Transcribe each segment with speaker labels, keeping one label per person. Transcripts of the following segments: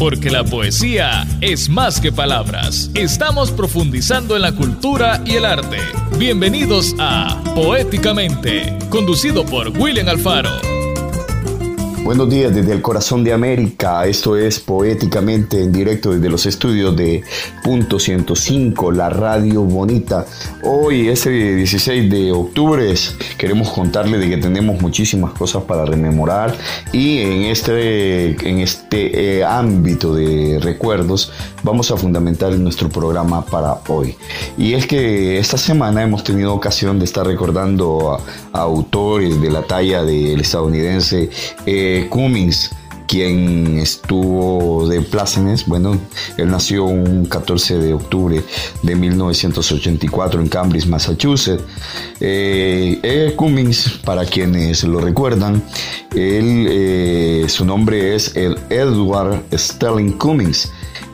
Speaker 1: porque la poesía es más que palabras. Estamos profundizando en la cultura y el arte. Bienvenidos a Poéticamente, conducido por William Alfaro.
Speaker 2: Buenos días desde el corazón de América. Esto es poéticamente en directo desde los estudios de Punto 105, la radio bonita. Hoy, este 16 de octubre, queremos contarle de que tenemos muchísimas cosas para rememorar y en este, en este eh, ámbito de recuerdos vamos a fundamentar nuestro programa para hoy. Y es que esta semana hemos tenido ocasión de estar recordando a, autores de la talla del estadounidense. Eh, Cummings, quien estuvo de plácemes, bueno, él nació un 14 de octubre de 1984 en Cambridge, Massachusetts. Eh, Cummings, para quienes lo recuerdan, eh, su nombre es Edward Sterling Cummings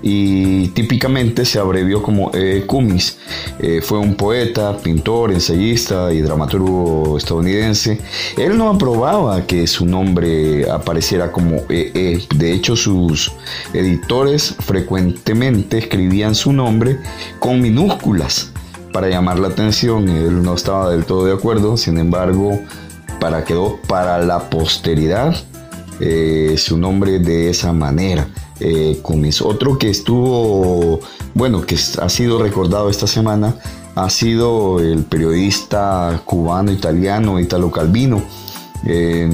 Speaker 2: y típicamente se abrevió como E. Cummings. Eh, fue un poeta, pintor, ensayista y dramaturgo estadounidense. Él no aprobaba que su nombre apareciera como E. De hecho, sus editores frecuentemente escribían su nombre con minúsculas para llamar la atención. Él no estaba del todo de acuerdo, sin embargo, para quedó para la posteridad eh, su nombre de esa manera eh, Otro que estuvo, bueno, que ha sido recordado esta semana, ha sido el periodista cubano, italiano, Italo Calvino. Eh,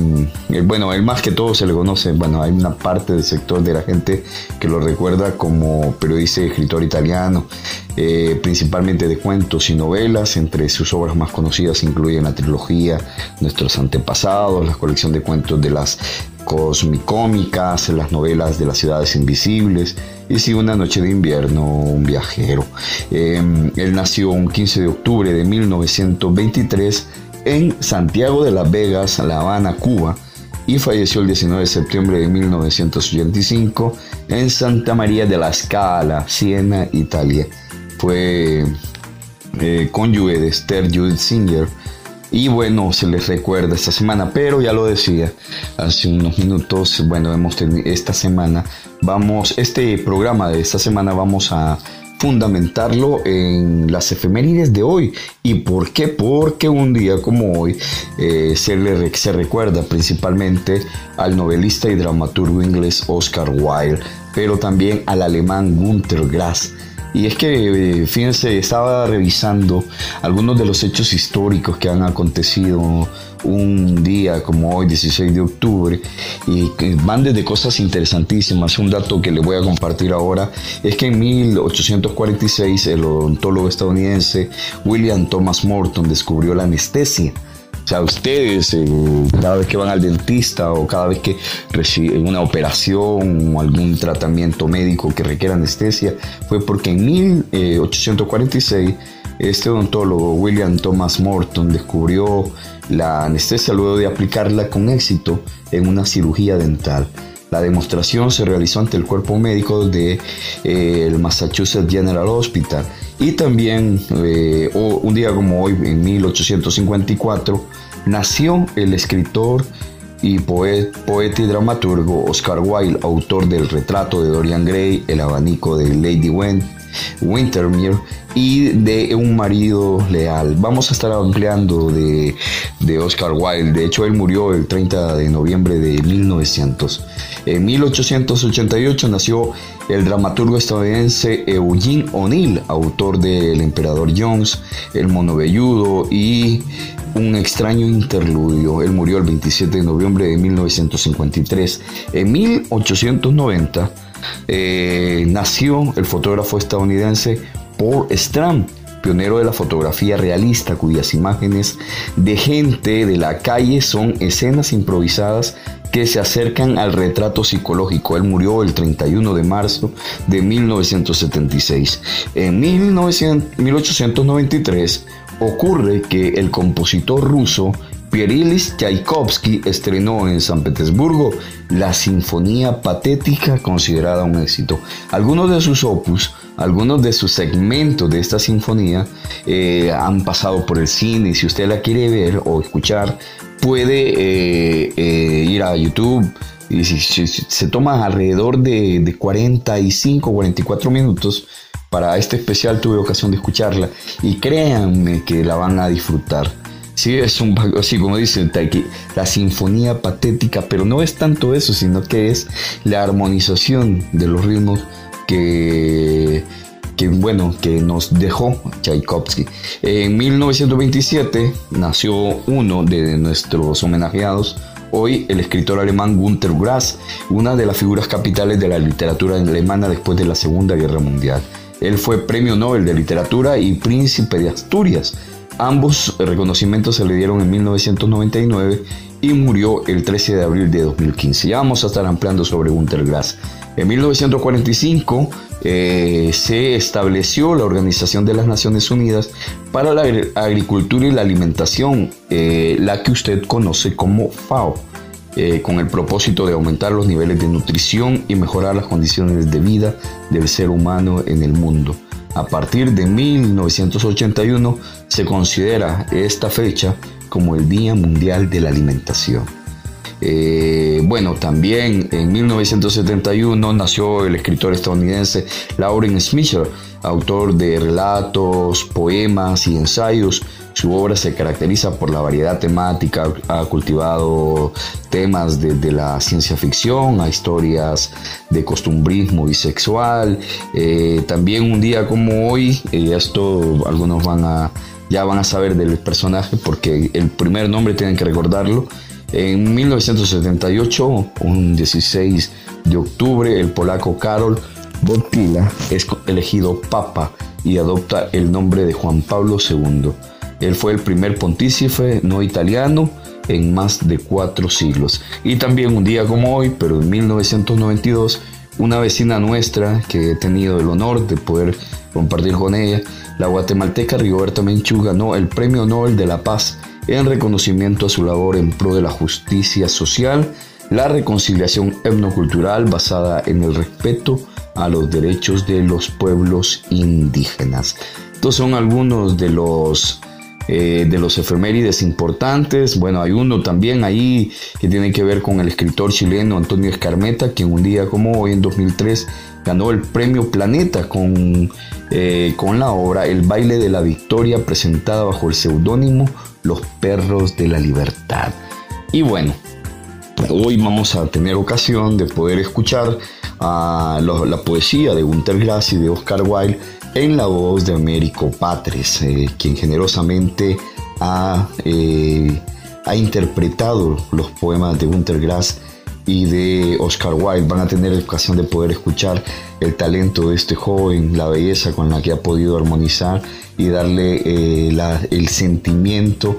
Speaker 2: bueno, él más que todo se le conoce, bueno, hay una parte del sector de la gente que lo recuerda como periodista y escritor italiano, eh, principalmente de cuentos y novelas. Entre sus obras más conocidas incluyen la trilogía Nuestros antepasados, la colección de cuentos de las cosmicómicas, las novelas de las ciudades invisibles y si una noche de invierno, un viajero. Em, él nació un 15 de octubre de 1923 en Santiago de las Vegas, La Habana, Cuba, y falleció el 19 de septiembre de 1985 en Santa María de la Scala, Siena, Italia. Fue eh, cónyuge de Esther Judith Singer, y bueno, se les recuerda esta semana, pero ya lo decía hace unos minutos, bueno, hemos tenido esta semana, vamos, este programa de esta semana vamos a fundamentarlo en las efemérides de hoy. ¿Y por qué? Porque un día como hoy eh, se, le, se recuerda principalmente al novelista y dramaturgo inglés Oscar Wilde, pero también al alemán Günter Grass y es que, eh, fíjense, estaba revisando algunos de los hechos históricos que han acontecido un día como hoy, 16 de octubre, y van desde cosas interesantísimas. Un dato que le voy a compartir ahora es que en 1846 el odontólogo estadounidense William Thomas Morton descubrió la anestesia sea, ustedes, eh, cada vez que van al dentista o cada vez que reciben una operación o algún tratamiento médico que requiera anestesia, fue porque en 1846 este odontólogo William Thomas Morton descubrió la anestesia luego de aplicarla con éxito en una cirugía dental. La demostración se realizó ante el cuerpo médico del de, eh, Massachusetts General Hospital. Y también eh, un día como hoy, en 1854, nació el escritor y poeta y dramaturgo Oscar Wilde, autor del retrato de Dorian Gray, El abanico de Lady Wintermere y de Un marido leal. Vamos a estar ampliando de, de, Oscar Wilde. De hecho, él murió el 30 de noviembre de 1900. En 1888 nació el dramaturgo estadounidense Eugene O'Neill, autor de El emperador Jones, El mono velludo y un extraño interludio. Él murió el 27 de noviembre de 1953. En 1890 eh, nació el fotógrafo estadounidense Paul Strand, pionero de la fotografía realista, cuyas imágenes de gente de la calle son escenas improvisadas que se acercan al retrato psicológico. Él murió el 31 de marzo de 1976. En 1893 ocurre que el compositor ruso Pierilis Tchaikovsky estrenó en San Petersburgo la Sinfonía Patética considerada un éxito. Algunos de sus opus, algunos de sus segmentos de esta sinfonía eh, han pasado por el cine y si usted la quiere ver o escuchar puede eh, eh, ir a YouTube y si, se toma alrededor de, de 45, 44 minutos, para este especial tuve ocasión de escucharla y créanme que la van a disfrutar. Sí, es un así como dicen, la sinfonía patética, pero no es tanto eso, sino que es la armonización de los ritmos que, que bueno, que nos dejó Tchaikovsky. En 1927 nació uno de nuestros homenajeados, hoy el escritor alemán Günter Grass, una de las figuras capitales de la literatura alemana después de la Segunda Guerra Mundial. Él fue Premio Nobel de Literatura y Príncipe de Asturias. Ambos reconocimientos se le dieron en 1999 y murió el 13 de abril de 2015. Ya vamos a estar ampliando sobre Gunter Grass. En 1945 eh, se estableció la Organización de las Naciones Unidas para la Agricultura y la Alimentación, eh, la que usted conoce como FAO. Eh, con el propósito de aumentar los niveles de nutrición y mejorar las condiciones de vida del ser humano en el mundo. A partir de 1981 se considera esta fecha como el Día Mundial de la Alimentación. Eh, bueno, también en 1971 nació el escritor estadounidense Lawrence Smith, autor de relatos, poemas y ensayos su obra se caracteriza por la variedad temática, ha cultivado temas desde la ciencia ficción a historias de costumbrismo bisexual. Eh, también un día como hoy, y esto algunos van a, ya van a saber del personaje porque el primer nombre tienen que recordarlo. En 1978, un 16 de octubre, el polaco Karol Wojtyla es elegido papa y adopta el nombre de Juan Pablo II. Él fue el primer pontífice no italiano en más de cuatro siglos. Y también un día como hoy, pero en 1992, una vecina nuestra que he tenido el honor de poder compartir con ella, la guatemalteca Rigoberta Menchú ganó el Premio Nobel de la Paz en reconocimiento a su labor en pro de la justicia social, la reconciliación etnocultural basada en el respeto a los derechos de los pueblos indígenas. Estos son algunos de los eh, de los efemérides importantes. Bueno, hay uno también ahí que tiene que ver con el escritor chileno Antonio Escarmeta, quien un día como hoy en 2003 ganó el premio Planeta con, eh, con la obra El baile de la victoria presentada bajo el seudónimo Los perros de la libertad. Y bueno, hoy vamos a tener ocasión de poder escuchar a la poesía de Gunter Grass y de Oscar Wilde en la voz de Américo Patres, eh, quien generosamente ha, eh, ha, interpretado los poemas de Gunter Grass y de Oscar Wilde. Van a tener ocasión de poder escuchar el talento de este joven, la belleza con la que ha podido armonizar y darle eh, el sentimiento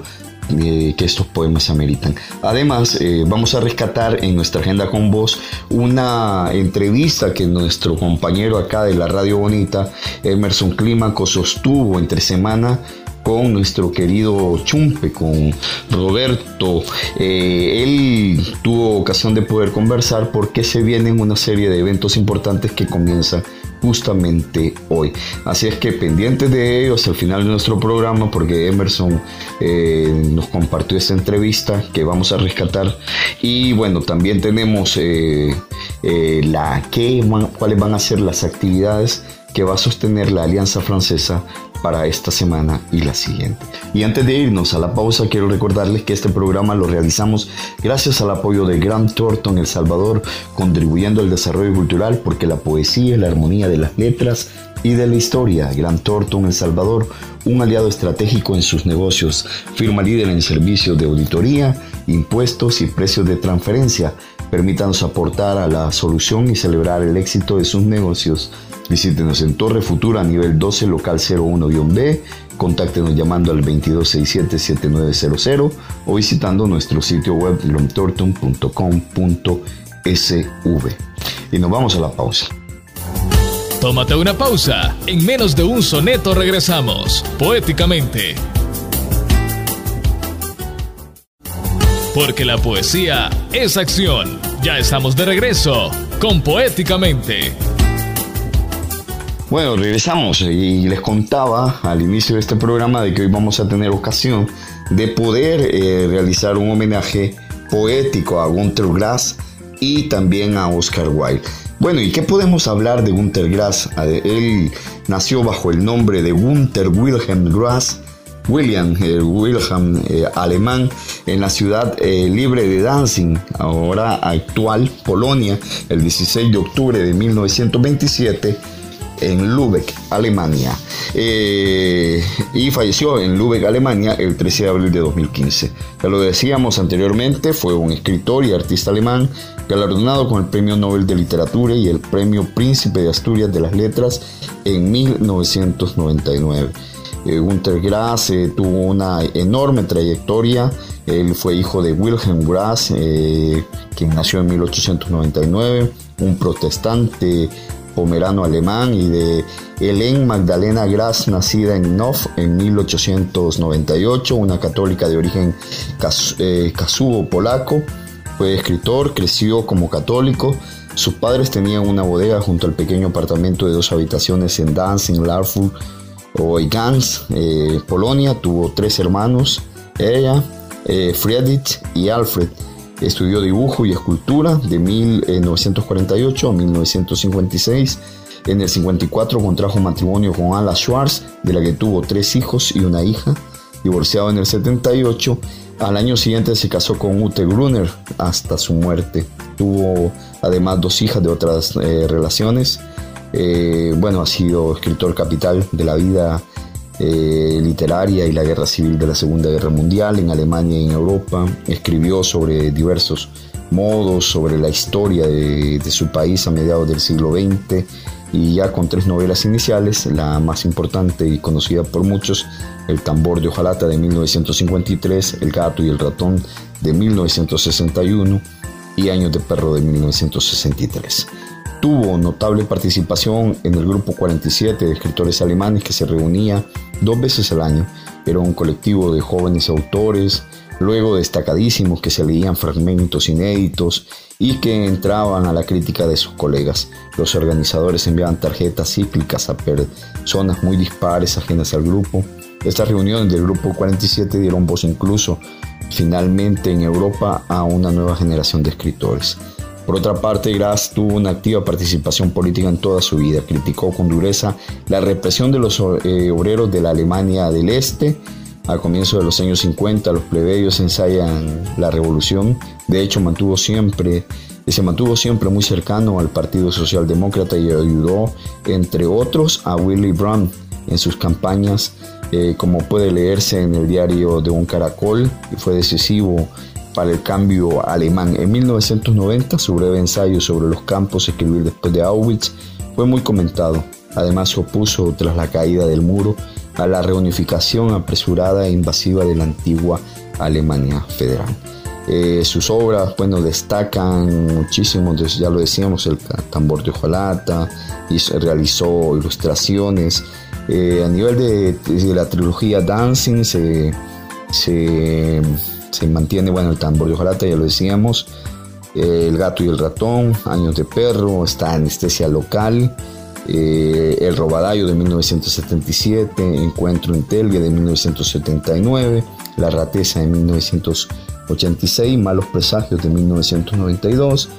Speaker 2: eh, que estos poemas ameritan. Además, eh, vamos a rescatar en nuestra agenda con vos una entrevista que nuestro compañero acá de la Radio Bonita, Emerson Clímaco, sostuvo entre semana con nuestro querido Chumpe, con Roberto. Eh, él tuvo ocasión de poder conversar porque se vienen una serie de eventos importantes que comienzan justamente hoy. Así es que pendientes de ellos al final de nuestro programa, porque Emerson eh, nos compartió esta entrevista que vamos a rescatar. Y bueno, también tenemos eh, eh, la qué, cuáles van a ser las actividades que va a sostener la Alianza Francesa para esta semana y la siguiente. Y antes de irnos a la pausa, quiero recordarles que este programa lo realizamos gracias al apoyo de Grant Thornton El Salvador, contribuyendo al desarrollo cultural porque la poesía y la armonía de las letras y de la historia. Grant Thornton El Salvador, un aliado estratégico en sus negocios, firma líder en servicios de auditoría, impuestos y precios de transferencia. Permítanos aportar a la solución y celebrar el éxito de sus negocios Visítenos en Torre Futura, nivel 12, local 01-B. Contáctenos llamando al 2267-7900 o visitando nuestro sitio web lomtorton.com.sv. Y nos vamos a la pausa.
Speaker 1: Tómate una pausa. En menos de un soneto regresamos, poéticamente. Porque la poesía es acción. Ya estamos de regreso con Poéticamente.
Speaker 2: Bueno, regresamos y les contaba al inicio de este programa de que hoy vamos a tener ocasión de poder eh, realizar un homenaje poético a Gunter Grass y también a Oscar Wilde. Bueno, ¿y qué podemos hablar de Gunter Grass? Él nació bajo el nombre de Gunter Wilhelm Grass, William Wilhelm eh, alemán, en la ciudad eh, libre de Danzig, ahora actual Polonia, el 16 de octubre de 1927 en Lübeck, Alemania. Eh, y falleció en Lübeck, Alemania, el 13 de abril de 2015. Ya lo decíamos anteriormente, fue un escritor y artista alemán galardonado con el Premio Nobel de Literatura y el Premio Príncipe de Asturias de las Letras en 1999. Eh, Grass eh, tuvo una enorme trayectoria. Él fue hijo de Wilhelm Grass, quien nació en 1899, un protestante pomerano alemán y de Helen Magdalena Grass, nacida en Nof en 1898, una católica de origen eh, polaco. Fue escritor, creció como católico. Sus padres tenían una bodega junto al pequeño apartamento de dos habitaciones en Danzig, Larfur o Gans, eh, Polonia. Tuvo tres hermanos, ella, eh, Friedrich y Alfred. Estudió dibujo y escultura de 1948 a 1956. En el 54 contrajo matrimonio con Ala Schwartz, de la que tuvo tres hijos y una hija. Divorciado en el 78, al año siguiente se casó con Ute Gruner hasta su muerte. Tuvo además dos hijas de otras eh, relaciones. Eh, bueno, ha sido escritor capital de la vida eh, literaria y la guerra civil de la Segunda Guerra Mundial en Alemania y en Europa. Escribió sobre diversos modos, sobre la historia de, su país a mediados del siglo XX y ya con tres novelas iniciales, la más importante y conocida por muchos, El tambor de hojalata de 1953, El gato y el ratón de 1961 y Años de perro de 1963 tuvo notable participación en el Grupo 47 de escritores alemanes que se reunía dos veces al año. Era un colectivo de jóvenes autores, luego destacadísimos que se leían fragmentos inéditos y que entraban a la crítica de sus colegas. Los organizadores enviaban tarjetas cíclicas a personas muy dispares ajenas al grupo. Estas reuniones del Grupo 47 dieron voz incluso finalmente en Europa a una nueva generación de escritores. Por otra parte, Grass tuvo una activa participación política en toda su vida. Criticó con dureza la represión de los eh, obreros de la Alemania del Este. A comienzos de los años 50, los plebeyos ensayan la revolución. De hecho, mantuvo siempre, se mantuvo siempre muy cercano al Partido Socialdemócrata y ayudó, entre otros, a Willy Brandt en sus campañas, eh, como puede leerse en el diario de un caracol, fue decisivo para el cambio alemán. En 1990, su breve ensayo sobre los campos escribir después de Auschwitz fue muy comentado. Además, se opuso tras la caída del muro a la reunificación apresurada e invasiva de la antigua Alemania federal. Eh, sus obras, bueno, destacan muchísimo, ya lo decíamos, el tambor de hojalata, y realizó ilustraciones. Eh, a nivel de, la trilogía Dancing se, se se mantiene, bueno, el tambor de hojalata, ya lo decíamos, eh, El gato y el ratón, Años de perro, está Anestesia local, eh, El robadayo de 1977, Encuentro en Telvia de 1979, La rateza de 1986, Malos presagios de 1992,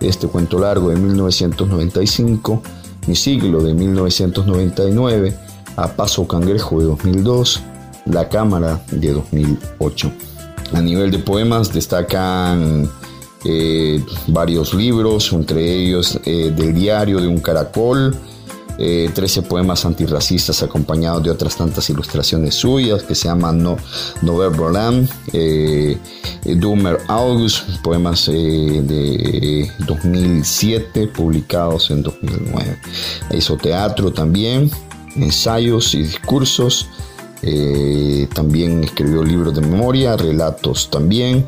Speaker 2: Este cuento largo de 1995, Mi siglo de 1999, A paso cangrejo de 2002, La cámara de 2008. A nivel de poemas destacan eh, varios libros, entre ellos eh, diario de un caracol, 13 eh, poemas antirracistas acompañados de otras tantas ilustraciones suyas que se llaman no, Nover Roland, Dumer August, poemas de 2007 publicados en 2009. Hizo teatro también, ensayos y discursos. Eh, también escribió libros de memoria, relatos también.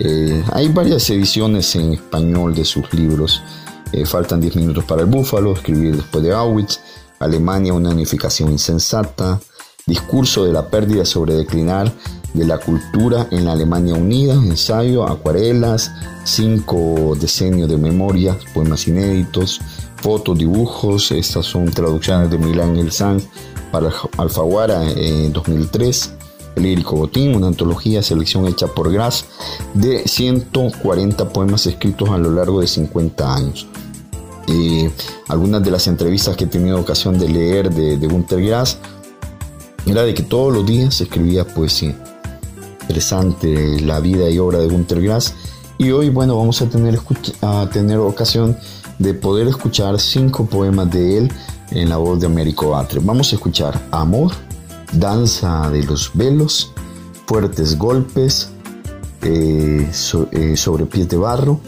Speaker 2: Eh, hay varias ediciones en español de sus libros. Eh, faltan 10 minutos para el búfalo, escribir después de Auschwitz, Alemania, una unificación insensata, discurso de la pérdida sobre declinar de la cultura en la Alemania unida, ensayo, acuarelas, cinco decenios de memoria, poemas inéditos, fotos, dibujos, estas son traducciones de Milán El Sanz para Alfaguara en 2003, lírico botín, una antología selección hecha por Grass de 140 poemas escritos a lo largo de 50 años. algunas de las entrevistas que he tenido ocasión de leer de, de Gunter Grass era de que todos los días escribía poesía. Interesante la vida y obra de Gunter Grass. Y hoy, bueno, vamos a tener, a tener ocasión de poder escuchar cinco poemas de él en la voz de Américo Batre. Vamos a escuchar Amor, Danza de los Velos, Fuertes Golpes, eh, eh, Sobre Pies de Barro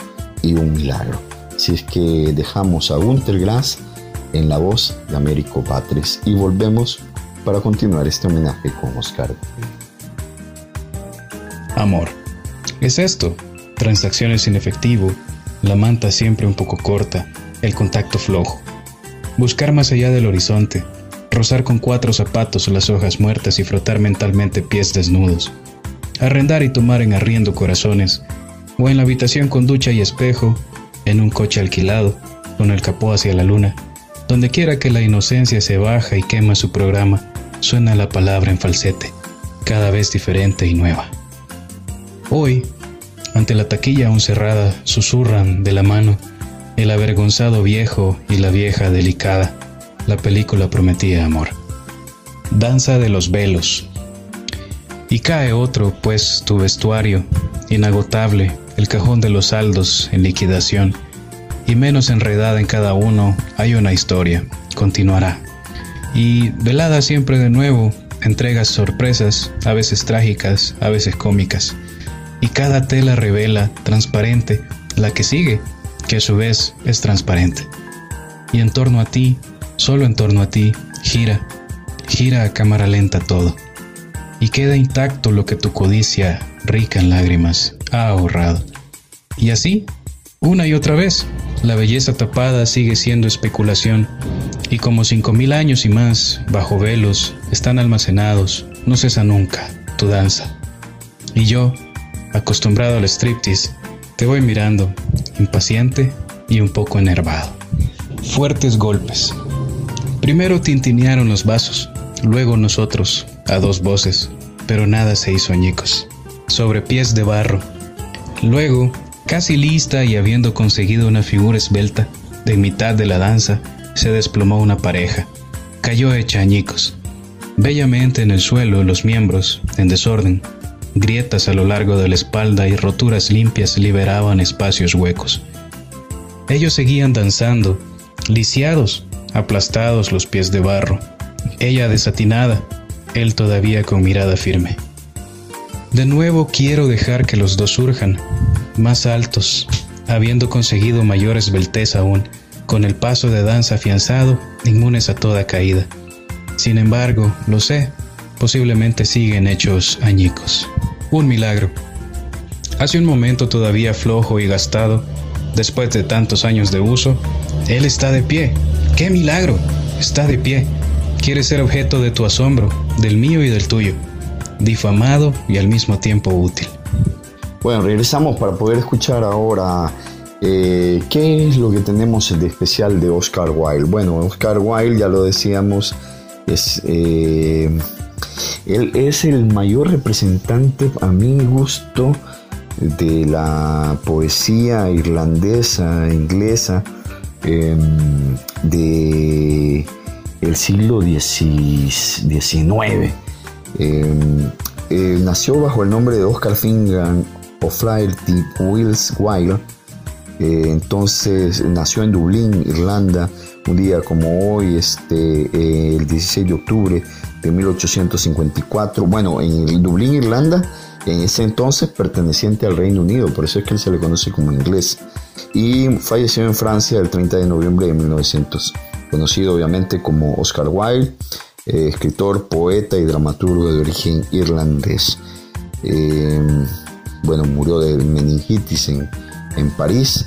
Speaker 2: y Un Milagro. Así es que dejamos a Gunter Grass en la voz de Américo Batres y volvemos para continuar este homenaje con Oscar.
Speaker 3: Amor. Es esto. Transacciones sin efectivo, la manta siempre un poco corta, el contacto flojo. Buscar más allá del horizonte, rozar con cuatro zapatos las hojas muertas y frotar mentalmente pies desnudos. Arrendar y tomar en arriendo corazones, o en la habitación con ducha y espejo, en un coche alquilado, con el capó hacia la luna. Donde quiera que la inocencia se baja y quema su programa, suena la palabra en falsete, cada vez diferente y nueva. Hoy, ante la taquilla aún cerrada, susurran de la mano el avergonzado viejo y la vieja delicada. La película prometía amor. Danza de los velos. Y cae otro, pues, tu vestuario, inagotable, el cajón de los saldos en liquidación. Y menos enredada en cada uno, hay una historia, continuará. Y velada siempre de nuevo, entregas sorpresas, a veces trágicas, a veces cómicas. Y cada tela revela, transparente, la que sigue, que a su vez es transparente. Y en torno a ti, solo en torno a ti, gira, gira a cámara lenta todo. Y queda intacto lo que tu codicia, rica en lágrimas, ha ahorrado. Y así, una y otra vez, la belleza tapada sigue siendo especulación, y como cinco mil años y más, bajo velos, están almacenados, no cesa nunca tu danza. Y yo, acostumbrado al striptease, te voy mirando, impaciente y un poco enervado. Fuertes golpes. Primero tintinearon los vasos, luego nosotros, a dos voces, pero nada se hizo añicos. Sobre pies de barro. Luego, casi lista y habiendo conseguido una figura esbelta, de mitad de la danza, se desplomó una pareja. Cayó hecha añicos. Bellamente en el suelo los miembros, en desorden, Grietas a lo largo de la espalda y roturas limpias liberaban espacios huecos. Ellos seguían danzando, lisiados, aplastados los pies de barro, ella desatinada, él todavía con mirada firme. De nuevo quiero dejar que los dos surjan, más altos, habiendo conseguido mayor esbeltez aún, con el paso de danza afianzado, inmunes a toda caída. Sin embargo, lo sé, posiblemente siguen hechos añicos. Un milagro. Hace un momento todavía flojo y gastado, después de tantos años de uso, él está de pie. ¡Qué milagro! Está de pie. Quiere ser objeto de tu asombro, del mío y del tuyo. Difamado y al mismo tiempo útil.
Speaker 2: Bueno, regresamos para poder escuchar ahora eh, qué es lo que tenemos de especial de Oscar Wilde. Bueno, Oscar Wilde, ya lo decíamos, es eh, él es el mayor representante, a mi gusto, de la poesía irlandesa, inglesa, em, de el siglo XIX. Em, nació bajo el nombre de Oscar Fingan O'Flaherty Wills Wilde. Eh, entonces nació en Dublín, Irlanda, un día como hoy, este, eh, el 16 de octubre de 1854, bueno, en Dublín, Irlanda, en ese entonces perteneciente al Reino Unido, por eso es que él se le conoce como inglés, y falleció en Francia el 30 de noviembre de 1900, conocido obviamente como Oscar Wilde, eh, escritor, poeta y dramaturgo de origen irlandés. Eh, bueno, murió de meningitis en, en París.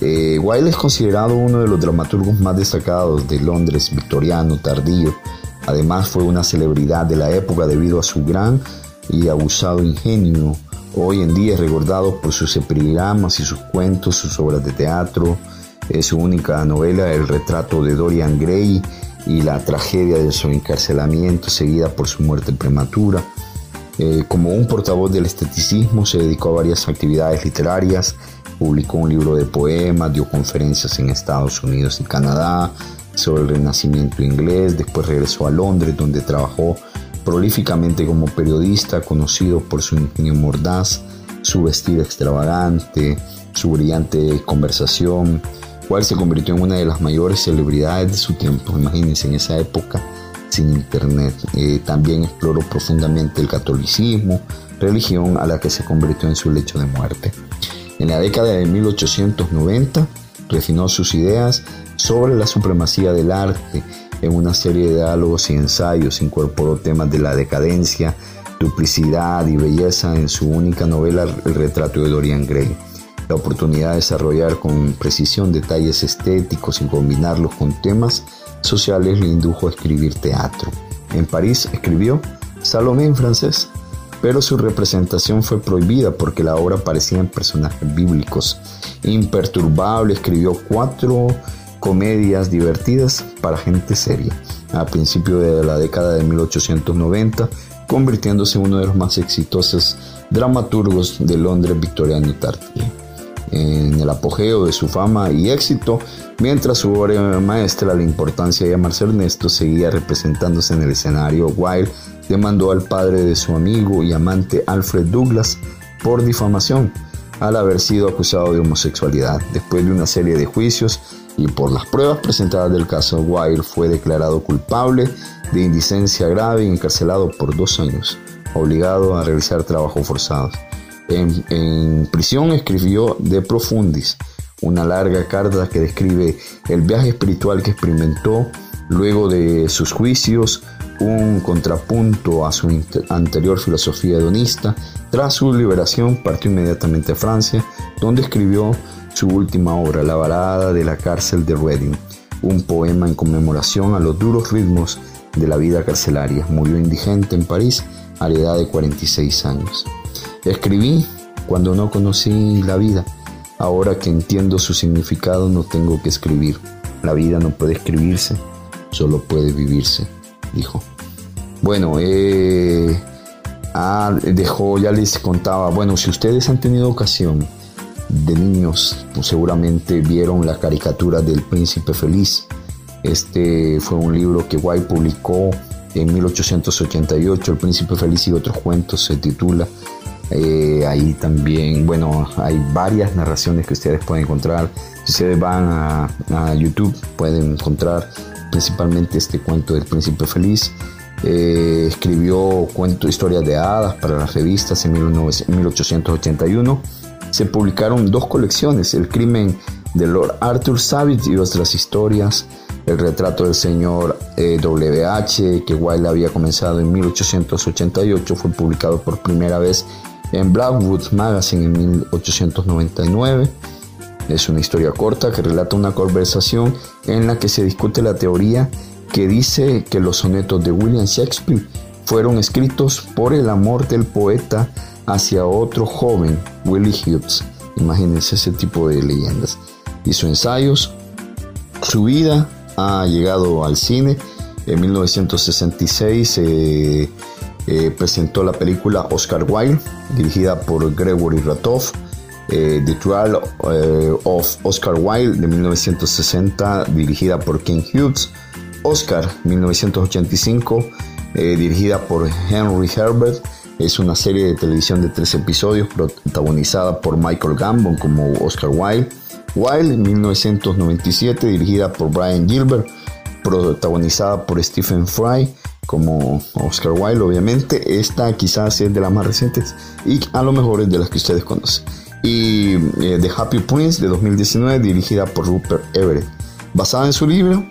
Speaker 2: Eh, Wilde es considerado uno de los dramaturgos más destacados de Londres victoriano tardío Además fue una celebridad de la época debido a su gran y abusado ingenio. Hoy en día es recordado por sus epigramas y sus cuentos, sus obras de teatro, es su única novela El retrato de Dorian Gray y la tragedia de su encarcelamiento seguida por su muerte prematura. Eh, como un portavoz del esteticismo se dedicó a varias actividades literarias, publicó un libro de poemas, dio conferencias en Estados Unidos y Canadá sobre el renacimiento inglés, después regresó a Londres donde trabajó prolíficamente como periodista, conocido por su ingenio mordaz, su vestido extravagante, su brillante conversación, cual se convirtió en una de las mayores celebridades de su tiempo. Imagínense en esa época sin internet. Eh, también exploró profundamente el catolicismo, religión a la que se convirtió en su lecho de muerte. En la década de 1890 refinó sus ideas sobre la supremacía del arte. En una serie de diálogos y ensayos incorporó temas de la decadencia, duplicidad y belleza en su única novela El retrato de Dorian Gray. La oportunidad de desarrollar con precisión detalles estéticos y combinarlos con temas sociales le indujo a escribir teatro. En París escribió Salomé en francés, pero su representación fue prohibida porque la obra parecía en personajes bíblicos. Imperturbable escribió cuatro comedias divertidas para gente seria a principios de la década de 1890, convirtiéndose en uno de los más exitosos dramaturgos de Londres victoriano tardío. En el apogeo de su fama y éxito, mientras su obra maestra, La importancia de llamarse Ernesto, seguía representándose en el escenario, Wilde demandó al padre de su amigo y amante Alfred Douglas por difamación al haber sido acusado de homosexualidad. Después de una serie de juicios y por las pruebas presentadas del caso, Wilde fue declarado culpable de indicencia grave y encarcelado por dos años, obligado a realizar trabajos forzados. En, prisión escribió De Profundis, una larga carta que describe el viaje espiritual que experimentó luego de sus juicios, un contrapunto a su anterior filosofía hedonista. Tras su liberación partió inmediatamente a Francia, donde escribió su última obra, La balada de la cárcel de Reading, un poema en conmemoración a los duros ritmos de la vida carcelaria. Murió indigente en París a la edad de 46 años. Escribí cuando no conocí la vida. Ahora que entiendo su significado no tengo que escribir. La vida no puede escribirse, solo puede vivirse, dijo. Bueno, eh, ah, dejó, ya les contaba, bueno, si ustedes han tenido ocasión de niños, pues seguramente vieron la caricatura del príncipe feliz. Este fue un libro que White publicó en 1888, El príncipe feliz y otros cuentos se titula. Eh, ahí también, bueno, hay varias narraciones que ustedes pueden encontrar. Si ustedes van a, a YouTube pueden encontrar principalmente este cuento del príncipe feliz. Eh, escribió cuento, historias de hadas para las revistas en 1881. Se publicaron dos colecciones, El crimen de Lord Arthur Savage y otras historias, El retrato del señor WH, eh, que Wilde había comenzado en 1888, fue publicado por primera vez en Blackwood Magazine en 1899. Es una historia corta que relata una conversación en la que se discute la teoría que dice que los sonetos de William Shakespeare fueron escritos por el amor del poeta hacia otro joven, Willie Hughes. Imagínense ese tipo de leyendas. Hizo ensayos. Su vida ha llegado al cine. En 1966 eh, eh, presentó la película Oscar Wilde, dirigida por Gregory Ratoff eh, The Trial eh, of Oscar Wilde de 1960, dirigida por Ken Hughes, Oscar 1985, eh, dirigida por Henry Herbert, es una serie de televisión de tres episodios protagonizada por Michael Gambon como Oscar Wilde, Wilde 1997, dirigida por Brian Gilbert, protagonizada por Stephen Fry como Oscar Wilde, obviamente. Esta quizás es de las más recientes y a lo mejor es de las que ustedes conocen y eh, The Happy Prince de 2019 dirigida por Rupert Everett. Basada en su libro,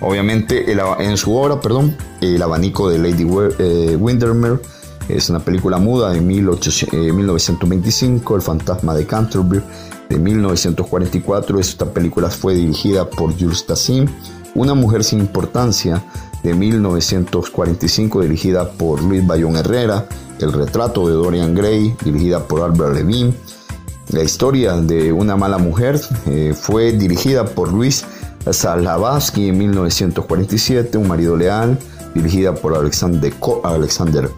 Speaker 2: obviamente en su obra, perdón, El abanico de Lady eh, Windermere. Es una película muda de 1925, eh, El fantasma de Canterbury de 1944. Esta película fue dirigida por Jules Tassin. Una mujer sin importancia de 1945 dirigida por Luis Bayón Herrera. El retrato de Dorian Gray dirigida por Albert Levine. La historia de una mala mujer eh, fue dirigida por Luis Salavatsky en 1947, Un marido leal, dirigida por Alexander, Alexander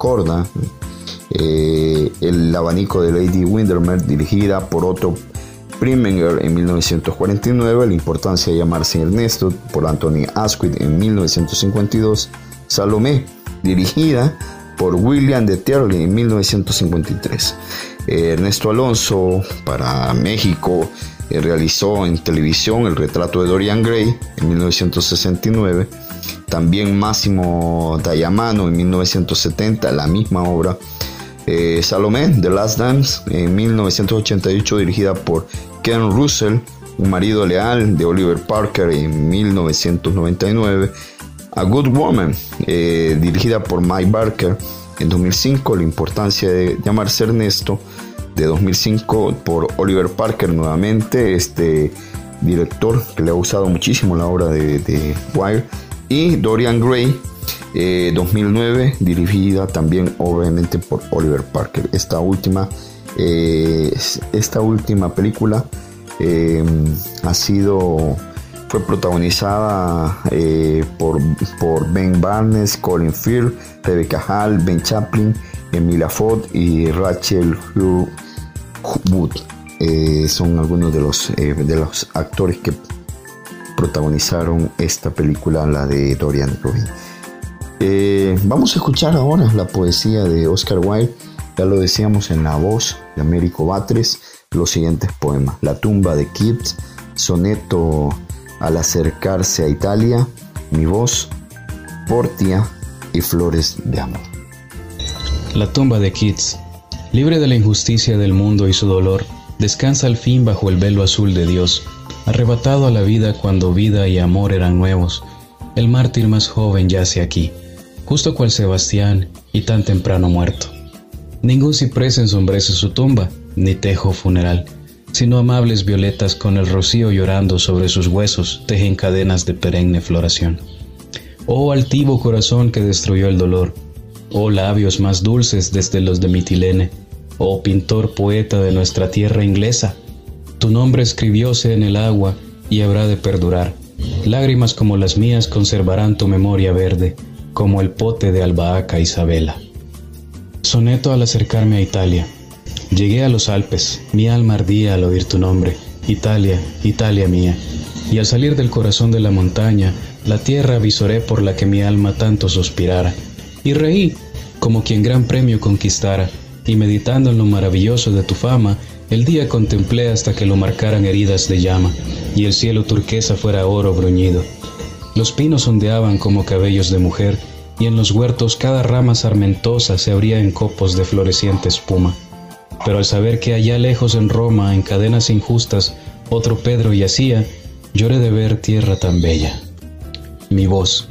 Speaker 2: eh, El abanico de Lady Windermere, dirigida por Otto Preminger en 1949, La importancia de llamarse Ernesto por Anthony Asquith en 1952, Salomé, dirigida por William de Terley en 1953. Eh, Ernesto Alonso para México eh, realizó en televisión el retrato de Dorian Gray en 1969. También Máximo Dayamano en 1970, la misma obra. Eh, Salomé, The Last Dance, en 1988, dirigida por Russell, un marido leal de Oliver Parker en 1999, A Good Woman, eh, dirigida por Mike Barker en 2005, La importancia de llamarse Ernesto, de 2005 por Oliver Parker nuevamente, este director que le ha usado muchísimo la obra de, de Wire, y Dorian Gray, 2009, eh, dirigida también obviamente por Oliver Parker. Esta última eh, esta última película eh, ha sido fue protagonizada eh, por, por, Ben Barnes, Colin Firth, Rebecca Hall, Ben Chaplin, Emilia Ford y Rachel Wood. son algunos de los, de los actores que protagonizaron esta película, la de Dorian Gray. vamos a escuchar ahora la poesía de Oscar Wilde ya lo decíamos en la voz Américo Batres, los siguientes poemas. La tumba de Keats, soneto al acercarse a Italia, mi voz, Portia y flores de amor.
Speaker 3: La tumba de Keats, libre de la injusticia del mundo y su dolor, descansa al fin bajo el velo azul de Dios, arrebatado a la vida cuando vida y amor eran nuevos. El mártir más joven yace aquí, justo cual Sebastián y tan temprano muerto. Ningún ciprés ensombrece su tumba, ni tejo funeral, sino amables violetas con el rocío llorando sobre sus huesos tejen cadenas de perenne floración. Oh altivo corazón que destruyó el dolor, oh labios más dulces desde los de Mitilene, oh pintor poeta de nuestra tierra inglesa, tu nombre escribióse en el agua y habrá de perdurar. Lágrimas como las mías conservarán tu memoria verde, como el pote de albahaca Isabela. Soneto al acercarme a Italia. Llegué a los Alpes, mi alma ardía al oír tu nombre, Italia, Italia mía. Y al salir del corazón de la montaña, la tierra visoré por la que mi alma tanto suspirara. Y reí, como quien gran premio conquistara, y meditando en lo maravilloso de tu fama, el día contemplé hasta que lo marcaran heridas de llama, y el cielo turquesa fuera oro bruñido. Los pinos ondeaban como cabellos de mujer, y en los huertos cada rama sarmentosa se abría en copos de floreciente espuma. Pero al saber que allá lejos en Roma, en cadenas injustas, otro Pedro yacía, lloré de ver tierra tan bella. Mi voz.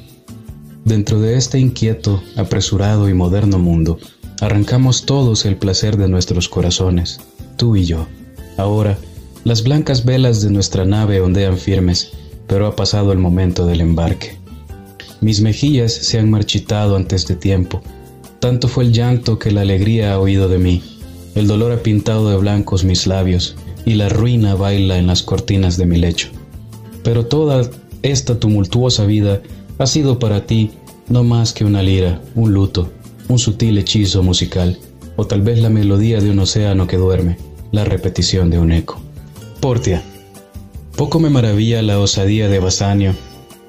Speaker 3: Dentro de este inquieto, apresurado y moderno mundo, arrancamos todos el placer de nuestros corazones, tú y yo. Ahora, las blancas velas de nuestra nave ondean firmes, pero ha pasado el momento del embarque. Mis mejillas se han marchitado antes de tiempo. Tanto fue el llanto que la alegría ha oído de mí. El dolor ha pintado de blancos mis labios y la ruina baila en las cortinas de mi lecho. Pero toda esta tumultuosa vida ha sido para ti no más que una lira, un luto, un sutil hechizo musical, o tal vez la melodía de un océano que duerme, la repetición de un eco. Portia. Poco me maravilla la osadía de Basanio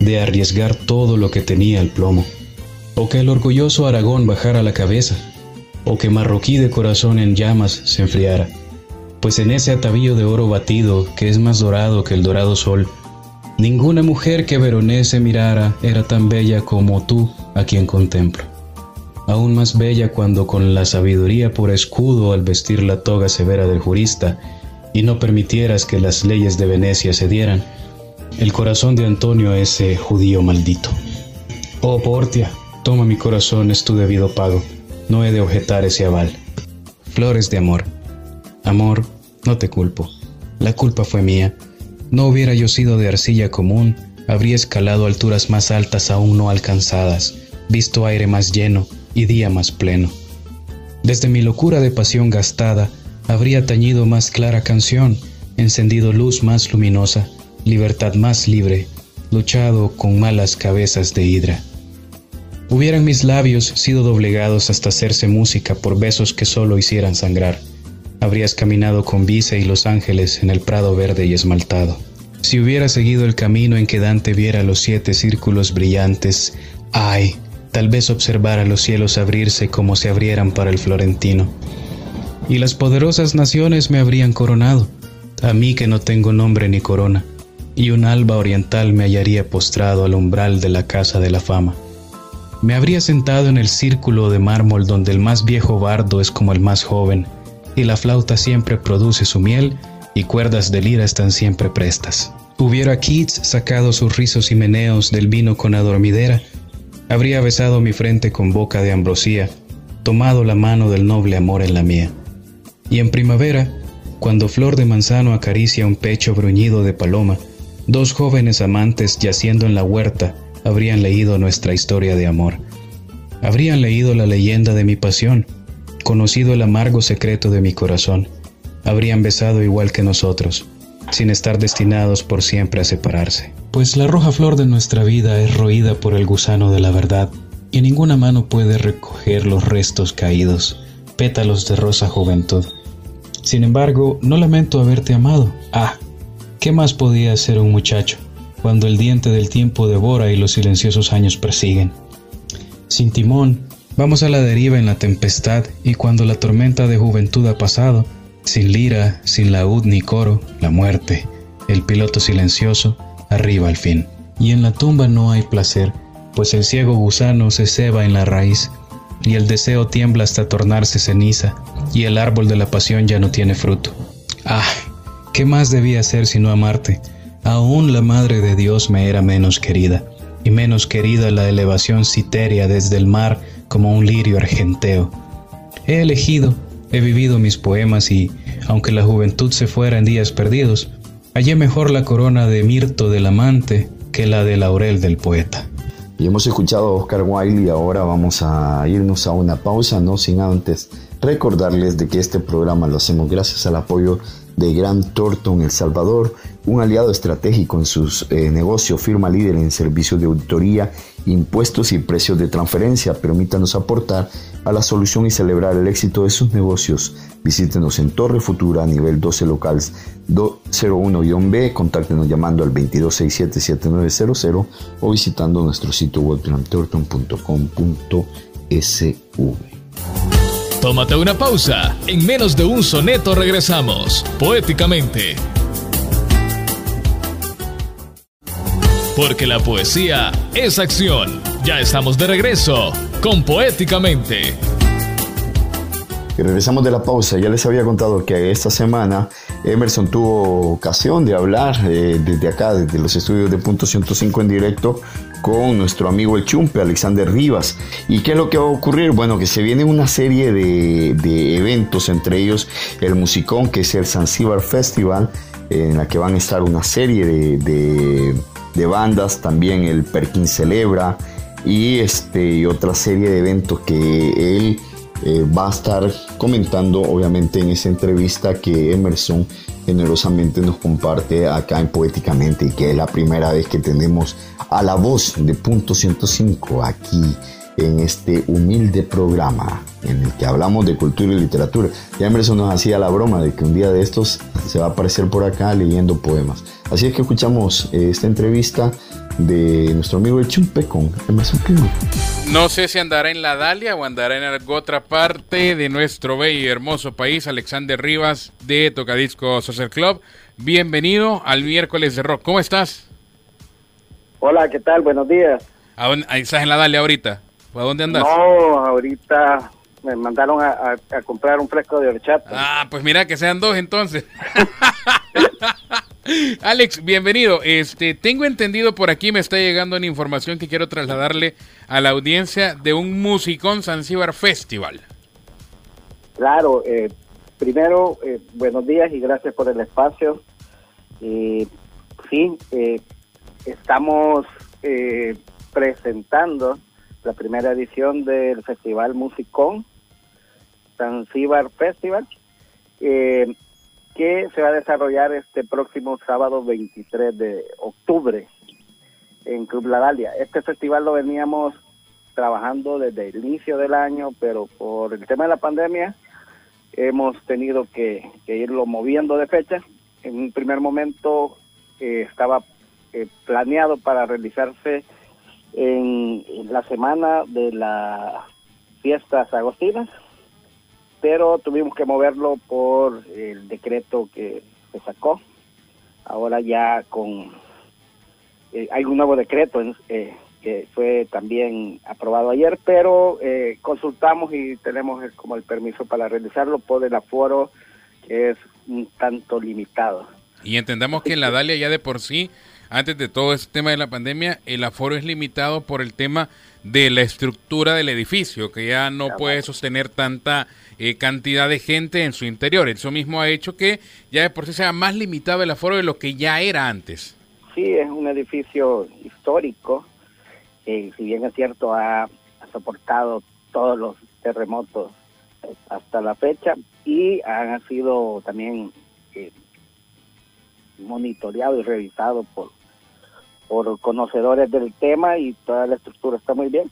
Speaker 3: de arriesgar todo lo que tenía el plomo, o que el orgulloso Aragón bajara la cabeza, o que Marroquí de corazón en llamas se enfriara, pues en ese atavío de oro batido, que es más dorado que el dorado sol, ninguna mujer que Veronese mirara era tan bella como tú a quien contemplo. Aún más bella cuando con la sabiduría por escudo al vestir la toga severa del jurista, y no permitieras que las leyes de Venecia se dieran, el corazón de Antonio ese judío maldito. Oh Portia, toma mi corazón, es tu debido pago, no he de objetar ese aval. Flores de amor. Amor, no te culpo, la culpa fue mía. No hubiera yo sido de arcilla común, habría escalado alturas más altas aún no alcanzadas, visto aire más lleno y día más pleno. Desde mi locura de pasión gastada, habría tañido más clara canción, encendido luz más luminosa, libertad más libre, luchado con malas cabezas de hidra. hubieran mis labios sido doblegados hasta hacerse música por besos que solo hicieran sangrar. Habrías caminado con Vice y los ángeles en el prado verde y esmaltado. Si hubiera seguido el camino en que Dante viera los siete círculos brillantes, ay, tal vez observara los cielos abrirse como se abrieran para el florentino. Y las poderosas naciones me habrían coronado, a mí que no tengo nombre ni corona, y un alba oriental me hallaría postrado al umbral de la casa de la fama. Me habría sentado en el círculo de mármol donde el más viejo bardo es como el más joven, y la flauta siempre produce su miel y cuerdas de lira están siempre prestas. Hubiera Keats sacado sus rizos y meneos del vino con adormidera, habría besado mi frente con boca de ambrosía, tomado la mano del noble amor en la mía. Y en primavera, cuando flor de manzano acaricia un pecho bruñido de paloma, dos jóvenes amantes yaciendo en la huerta habrían leído nuestra historia de amor. Habrían leído la leyenda de mi pasión, conocido el amargo secreto de mi corazón habrían besado igual que nosotros, sin estar destinados por siempre a separarse. Pues la roja flor de nuestra vida es roída por el gusano de la verdad, y ninguna mano puede recoger los restos caídos, pétalos de rosa juventud. Sin embargo, no lamento haberte amado. Ah, ¿qué más podía ser un muchacho cuando el diente del tiempo devora y los silenciosos años persiguen? Sin timón, vamos a la deriva en la tempestad y cuando la tormenta de juventud ha pasado, sin lira, sin laúd ni coro, la muerte, el piloto silencioso, arriba al fin. Y en la tumba no hay placer, pues el ciego gusano se ceba en la raíz, y el deseo tiembla hasta tornarse ceniza, y el árbol de la pasión ya no tiene fruto. Ah, ¿qué más debía hacer sino amarte? Aún la Madre de Dios me era menos querida, y menos querida la elevación citérea desde el mar como un lirio argenteo. He elegido, He vivido mis poemas y, aunque la juventud se fuera en días perdidos, hallé mejor la corona de mirto del amante que la de laurel del poeta.
Speaker 2: Y hemos escuchado a Oscar Wilde y ahora vamos a irnos a una pausa, no sin antes recordarles de que este programa lo hacemos gracias al apoyo de Gran Thornton El Salvador, un aliado estratégico en sus eh, negocios, firma líder en servicios de auditoría, impuestos y precios de transferencia. Permítanos aportar a la solución y celebrar el éxito de sus negocios. Visítenos en Torre Futura, nivel 12 locales 201-B, contáctenos llamando al 2267-7900 o visitando nuestro sitio web grantorton.com.sv.
Speaker 1: Tómate una pausa. En menos de un soneto regresamos, poéticamente. Porque la poesía es acción. Ya estamos de regreso con Poéticamente.
Speaker 2: Regresamos de la pausa. Ya les había contado que esta semana Emerson tuvo ocasión de hablar eh, desde acá, desde los estudios de Punto 105 en directo, con nuestro amigo el Chumpe, Alexander Rivas. ¿Y qué es lo que va a ocurrir? Bueno, que se viene una serie de, eventos, entre ellos el Musicón, que es el Zanzíbar Festival, en la que van a estar una serie de, bandas, también el Perkin Celebra y, este, y otra serie de eventos que él eh, va a estar comentando, obviamente, en esa entrevista que Emerson generosamente nos comparte acá en Poéticamente y que es la primera vez que tenemos a la voz de Punto 105 aquí en este humilde programa en el que hablamos de cultura y literatura. Ya Emerson nos hacía la broma de que un día de estos se va a aparecer por acá leyendo poemas. Así es que escuchamos eh, esta entrevista de nuestro amigo el Chumpe con Emerson Clima.
Speaker 4: No sé si andará en la Dalia o andará en alguna otra parte de nuestro bello y hermoso país, Alexander Rivas de Tocadisco Social Club. Bienvenido al miércoles de rock. ¿Cómo estás?
Speaker 5: Hola, ¿qué tal? Buenos días.
Speaker 4: ¿A dónde, ¿Estás en la Dalia ahorita? ¿A dónde andas?
Speaker 5: No, ahorita me mandaron a, comprar un fresco de horchata.
Speaker 4: Ah, pues mira, que sean dos entonces. Alex, bienvenido. Este, tengo entendido por aquí me está llegando una información que quiero trasladarle a la audiencia de un musicón Zanzíbar Festival.
Speaker 5: Claro, eh, primero eh, buenos días y gracias por el espacio. Eh, sí, eh, estamos presentando la primera edición del Festival Musicón Zanzíbar Festival. Eh, que se va a desarrollar este próximo sábado 23 de octubre en Club La Dalia. Este festival lo veníamos trabajando desde el inicio del año, pero por el tema de la pandemia hemos tenido que, irlo moviendo de fecha. En un primer momento eh, estaba eh, planeado para realizarse en, la semana de las fiestas agostinas, pero tuvimos que moverlo por el decreto que se sacó. Ahora ya con eh, hay un nuevo decreto eh, que fue también aprobado ayer, pero eh, consultamos y tenemos como el permiso para realizarlo por el aforo que es un tanto limitado.
Speaker 4: Y entendamos que en la Dalia ya de por sí, antes de todo este tema de la pandemia, el aforo es limitado por el tema de la estructura del edificio, que ya no puede sostener tanta cantidad de gente en su interior. Eso mismo ha hecho que ya de por sí sea más limitado el aforo de lo que ya era antes
Speaker 5: sí es un edificio histórico, si bien es cierto ha, soportado todos los terremotos hasta la fecha y han sido también eh, monitoreado y revisado por, por conocedores del tema y toda la estructura está muy bien.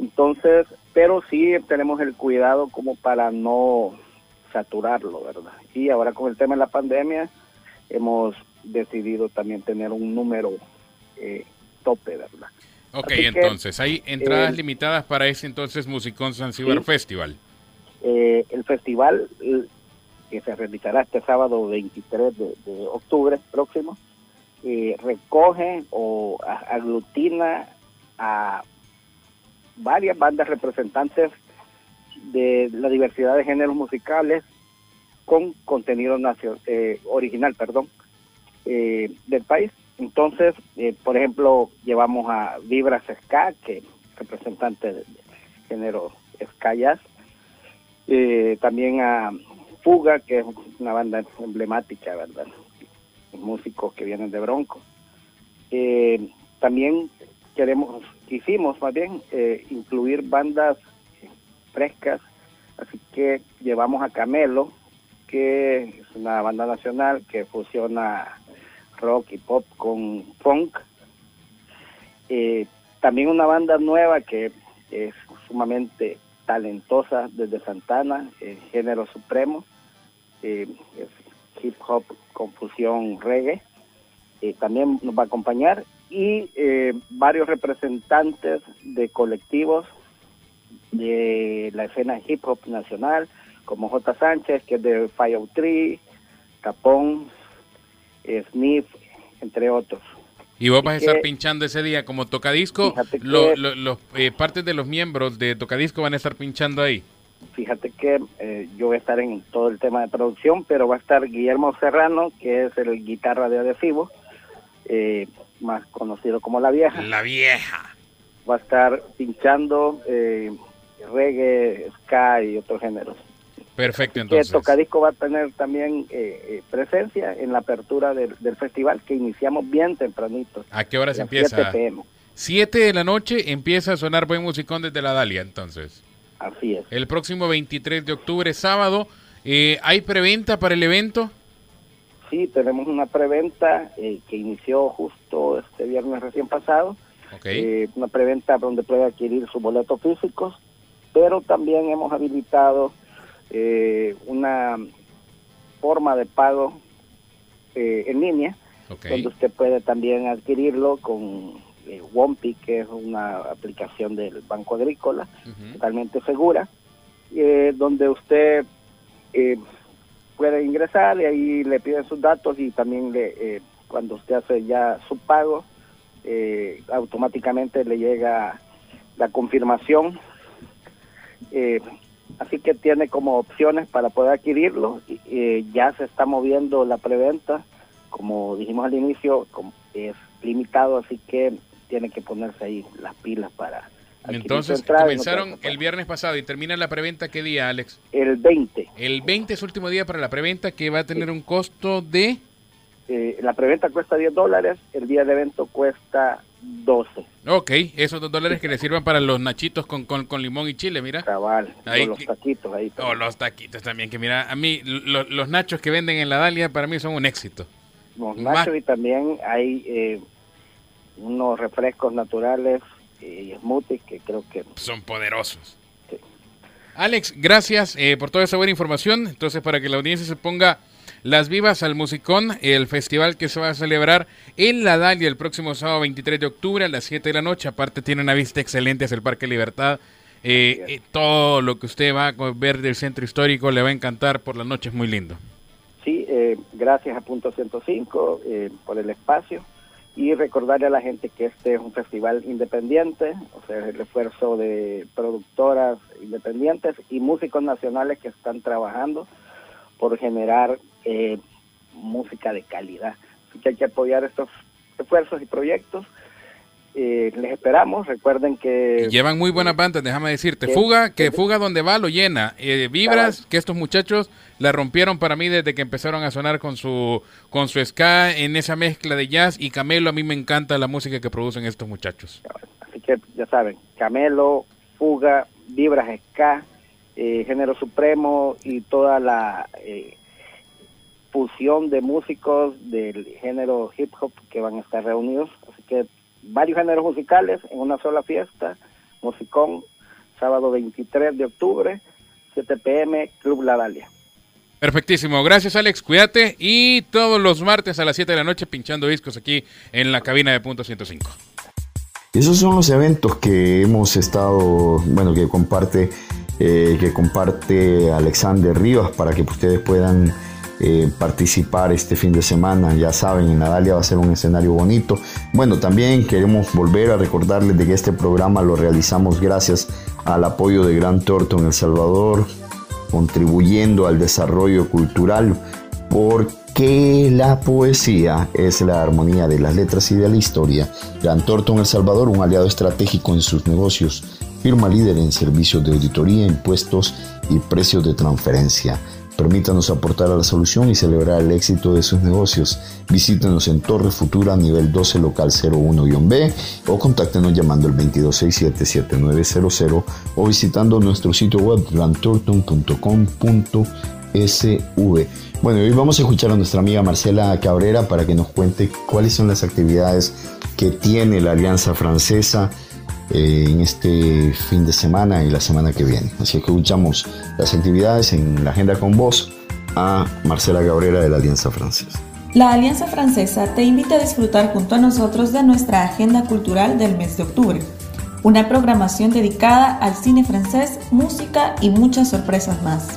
Speaker 5: Entonces, pero sí tenemos el cuidado como para no saturarlo, ¿verdad? Y ahora con el tema de la pandemia hemos decidido también tener un número eh, tope, ¿verdad?
Speaker 4: Ok, entonces, ¿hay entradas eh, limitadas para ese entonces Musicón Zanzibar Festival?
Speaker 5: Eh, el festival que se realizará este sábado 23 de, octubre próximo, recoge o aglutina a varias bandas representantes de la diversidad de géneros musicales con contenido nacional, original, perdón, eh, del país. Entonces, eh, por ejemplo, llevamos a Vibras Ska, que es representante del género Ska Jazz. Eh, también a Fuga, que es una banda emblemática, ¿verdad? Músicos que vienen de Bronco. también queremos, quisimos más bien incluir bandas frescas, así que llevamos a Camelo, que es una banda nacional que fusiona rock y pop con funk. Eh, también una banda nueva que es sumamente talentosa desde Santana, el género supremo, eh, hip hop con fusión reggae, eh, también nos va a acompañar y varios representantes de colectivos de la escena hip hop nacional, como J. Sánchez, que es de Fire Tree, Capón, Smith, entre otros.
Speaker 4: Y vos vas a estar pinchando ese día como tocadisco, los eh, partes de los miembros de tocadisco van a estar pinchando ahí.
Speaker 5: Fíjate que eh, yo voy a estar en todo el tema de producción, pero va a estar Guillermo Serrano, que es el guitarra de adhesivo, eh, más conocido como La Vieja.
Speaker 4: La Vieja.
Speaker 5: Va a estar pinchando reggae, ska y otros géneros.
Speaker 4: Perfecto, entonces.
Speaker 5: Que Tocadisco va a tener también eh, eh, presencia en la apertura del, festival que iniciamos bien tempranito.
Speaker 4: ¿A qué hora se empieza? 7
Speaker 5: pm.
Speaker 4: 7 de la noche empieza a sonar buen musicón desde la Dalia, entonces.
Speaker 5: Así es.
Speaker 4: El próximo 23 de octubre, sábado, eh, ¿hay preventa para el evento?
Speaker 5: Sí, tenemos una preventa que inició justo este viernes recién pasado.
Speaker 4: Okay.
Speaker 5: una preventa donde puede adquirir sus boletos físicos, pero también hemos habilitado eh, una forma de pago eh, en línea, donde usted puede también adquirirlo con eh, Wompi, que es una aplicación del Banco Agrícola, totalmente segura, eh, donde usted puede ingresar y ahí le piden sus datos y también le, cuando usted hace ya su pago, automáticamente le llega la confirmación eh, Así que tiene como opciones para poder adquirirlo. ya se está moviendo la preventa, como dijimos al inicio, es limitado, así que tiene que ponerse ahí las pilas para...
Speaker 4: Entonces, comenzaron el viernes pasado y termina la preventa, ¿qué día, Alex?
Speaker 5: El 20.
Speaker 4: El 20 es último día para la preventa, que va a tener un costo de...
Speaker 5: Eh, la preventa cuesta 10 dólares, el día de evento cuesta 12.
Speaker 4: Ok, esos dos dólares que le sirvan para los nachitos con, con, limón y chile, mira.
Speaker 5: Cabal, ahí, los taquitos ahí.
Speaker 4: Oh, los taquitos también, que mira, a mí los nachos que venden en la Dalia para mí son un éxito.
Speaker 5: Los nachos y también hay eh, unos refrescos naturales y smoothies que creo que
Speaker 4: son poderosos. Alex, gracias eh, por toda esa buena información. Entonces, para que la audiencia se ponga las vivas al Musicón, el festival que se va a celebrar en La Dalia el próximo sábado 23 de octubre a las 7 de la noche. Aparte, tiene una vista excelente hacia el Parque Libertad. Eh, eh, todo lo que usted va a ver del centro histórico le va a encantar por la noche, es muy lindo.
Speaker 5: Sí, gracias a Punto 105 por el espacio y recordarle a la gente que este es un festival independiente, o sea, el esfuerzo de productoras independientes y músicos nacionales que están trabajando por generar eh, música de calidad. Así que hay que apoyar estos esfuerzos y proyectos eh, les esperamos, recuerden que...
Speaker 4: llevan muy buenas bandas, déjame decirte. fuga, que Fuga donde va lo llena. Eh, vibras, que estos muchachos la rompieron para mí desde que empezaron a sonar con su, con su ska en esa mezcla de jazz. Y Camelo, a mí me encanta la música que producen estos muchachos.
Speaker 5: Así que ya saben, Camelo, Fuga, Vibras Ska, eh, Género Supremo y toda la fusión de músicos del género hip hop que van a estar reunidos. Así que varios géneros musicales en una sola fiesta, Musicón, sábado 23 de octubre, 7 pm, Club La Dalia.
Speaker 4: Perfectísimo, gracias Alex, cuídate y todos los martes a las 7 de la noche pinchando discos aquí en la cabina de Punto 105.
Speaker 2: Esos son los eventos que hemos estado, bueno, que comparte, eh, que comparte Alexander Rivas para que ustedes puedan eh, participar este fin de semana. Ya saben, en Nadalia va a ser un escenario bonito. Bueno, también queremos volver a recordarles de que este programa lo realizamos gracias al apoyo de Gran Torto en El Salvador, contribuyendo al desarrollo cultural, porque la poesía es la armonía de las letras y de la historia. Gran Torto en El Salvador, un aliado estratégico en sus negocios, firma líder en servicios de auditoría, impuestos y precios de transferencia. Permítanos aportar a la solución y celebrar el éxito de sus negocios. Visítenos en Torre Futura, nivel 12, local 01-B o contáctenos llamando al 2267-7900 o visitando nuestro sitio web grantorton.com.sv. Bueno, hoy vamos a escuchar a nuestra amiga Marcela Cabrera para que nos cuente cuáles son las actividades que tiene la Alianza Francesa eh, en este fin de semana y la semana que viene. Así que escuchamos las actividades en la agenda con voz a Marcela Cabrera de la Alianza Francesa.
Speaker 6: La Alianza Francesa te invita a disfrutar junto a nosotros de nuestra agenda cultural del mes de octubre. Una programación dedicada al cine francés, música y muchas sorpresas más.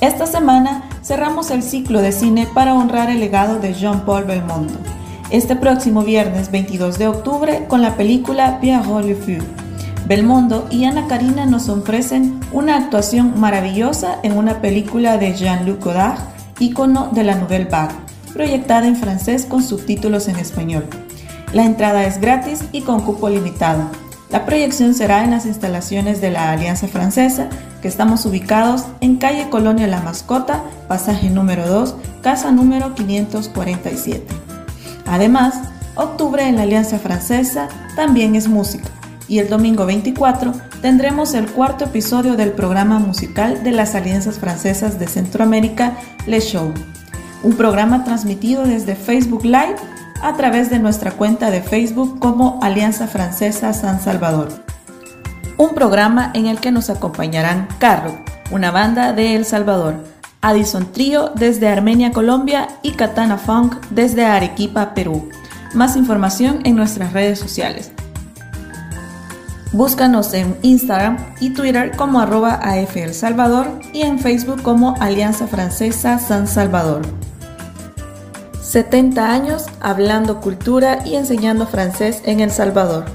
Speaker 6: Esta semana cerramos el ciclo de cine para honrar el legado de Jean-Paul Belmondo este próximo viernes 22 de octubre con la película Pierrot le. Belmondo y Ana Karina nos ofrecen una actuación maravillosa en una película de Jean-Luc Godard, ícono de la Nouvelle Vague, proyectada en francés con subtítulos en español. La entrada es gratis y con cupo limitado. La proyección será en las instalaciones de la Alianza Francesa, que estamos ubicados en calle Colonia La Mascota, pasaje número 2, casa número 547. Además, octubre en la Alianza Francesa también es música y el domingo 24 tendremos el cuarto episodio del programa musical de las Alianzas Francesas de Centroamérica, Le Show, un programa transmitido desde Facebook Live a través de nuestra cuenta de Facebook como Alianza Francesa San Salvador. Un programa en el que nos acompañarán Carro, una banda de El Salvador, Addison Trio desde Armenia, Colombia y Katana Funk desde Arequipa, Perú. Más información en nuestras redes sociales. Búscanos en Instagram y Twitter como arroba AF Salvador y en Facebook como Alianza Francesa San Salvador. 70 años hablando cultura y enseñando francés en El Salvador.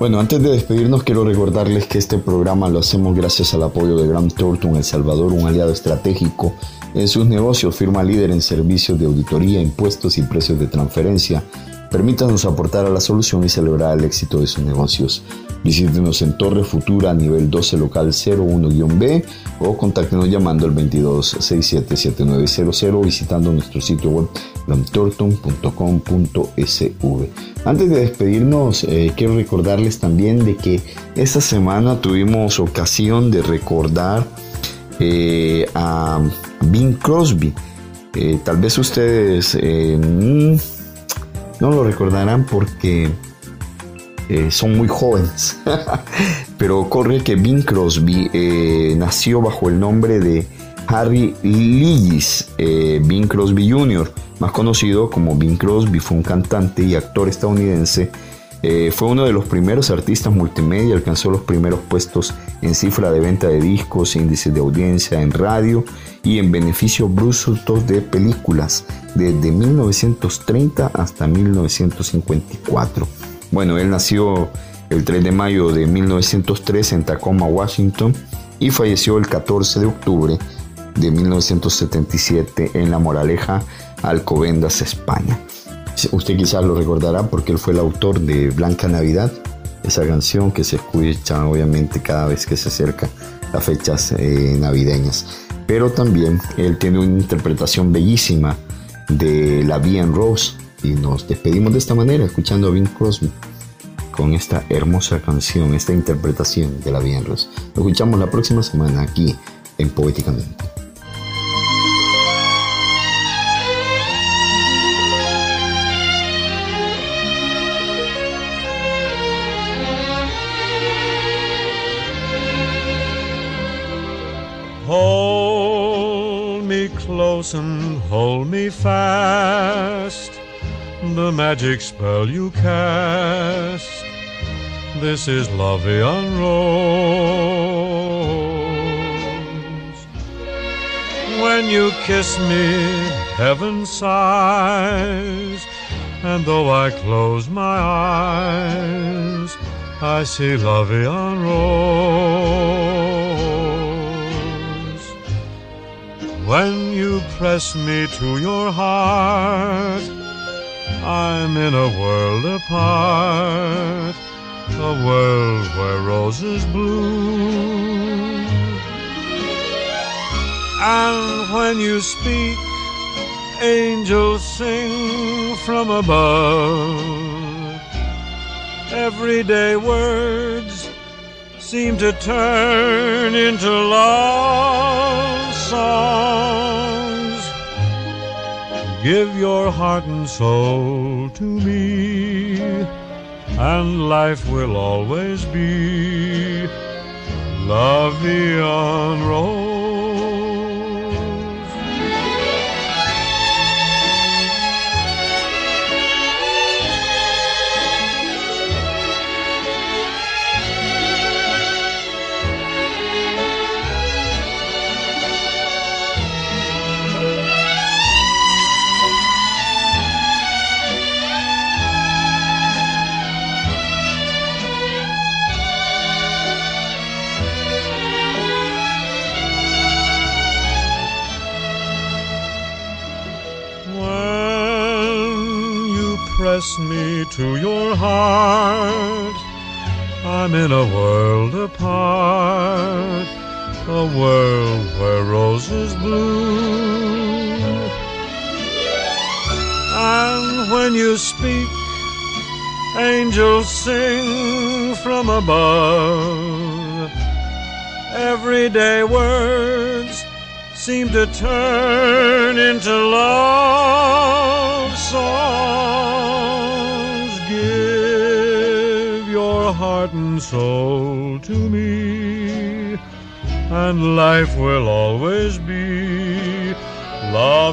Speaker 2: Bueno, antes de despedirnos quiero recordarles que este programa lo hacemos gracias al apoyo de Grant Thornton El Salvador, un aliado estratégico en sus negocios, firma líder en servicios de auditoría, impuestos y precios de transferencia Permítanos aportar a la solución y celebrar el éxito de sus negocios. Visítenos en Torre Futura, nivel 12, local 01-B o contáctenos llamando al 22677900 visitando nuestro sitio web lamtorton.com.sv. Antes de despedirnos, eh, quiero recordarles también de que esta semana tuvimos ocasión de recordar eh, a Bing Crosby. Eh, tal vez ustedes no lo recordarán porque eh, son muy jóvenes. Pero corre que Bing Crosby eh, nació bajo el nombre de Harry Lillis eh, Bing Crosby Jr., más conocido como Bing Crosby, fue un cantante y actor estadounidense. Fue uno de los primeros artistas multimedia, alcanzó los primeros puestos en cifra de venta de discos, índices de audiencia en radio y en beneficios brutos de películas desde 1930 hasta 1954. Bueno, él nació el 3 de mayo de 1903 en Tacoma, Washington, y falleció el 14 de octubre de 1977 en La Moraleja, Alcobendas, España. Usted quizás lo recordará porque él fue el autor de Blanca Navidad, esa canción que se escucha obviamente cada vez que se acerca las fechas eh, navideñas. Pero también él tiene una interpretación bellísima de La Vie en Rose, y nos despedimos de esta manera, escuchando a Bing Crosby con esta hermosa canción, esta interpretación de la Bien Nos escuchamos la próxima semana aquí en Poéticamente.
Speaker 7: Hold me close and hold me fast. the magic spell you cast. This is en Rose. When you kiss me, heaven sighs, and though I close my eyes, I see La Vie When you press me to your heart, I'm in a world apart, a world where roses bloom. And when you speak, angels sing from above. Everyday words seem to turn into love songs Give your heart and soul to me, and life will always be La Vie en to your heart. I'm in a world apart, a world where roses bloom. And when you speak, angels sing from above. Everyday words seem to turn into love songs. Heart and soul to me, and life will always be La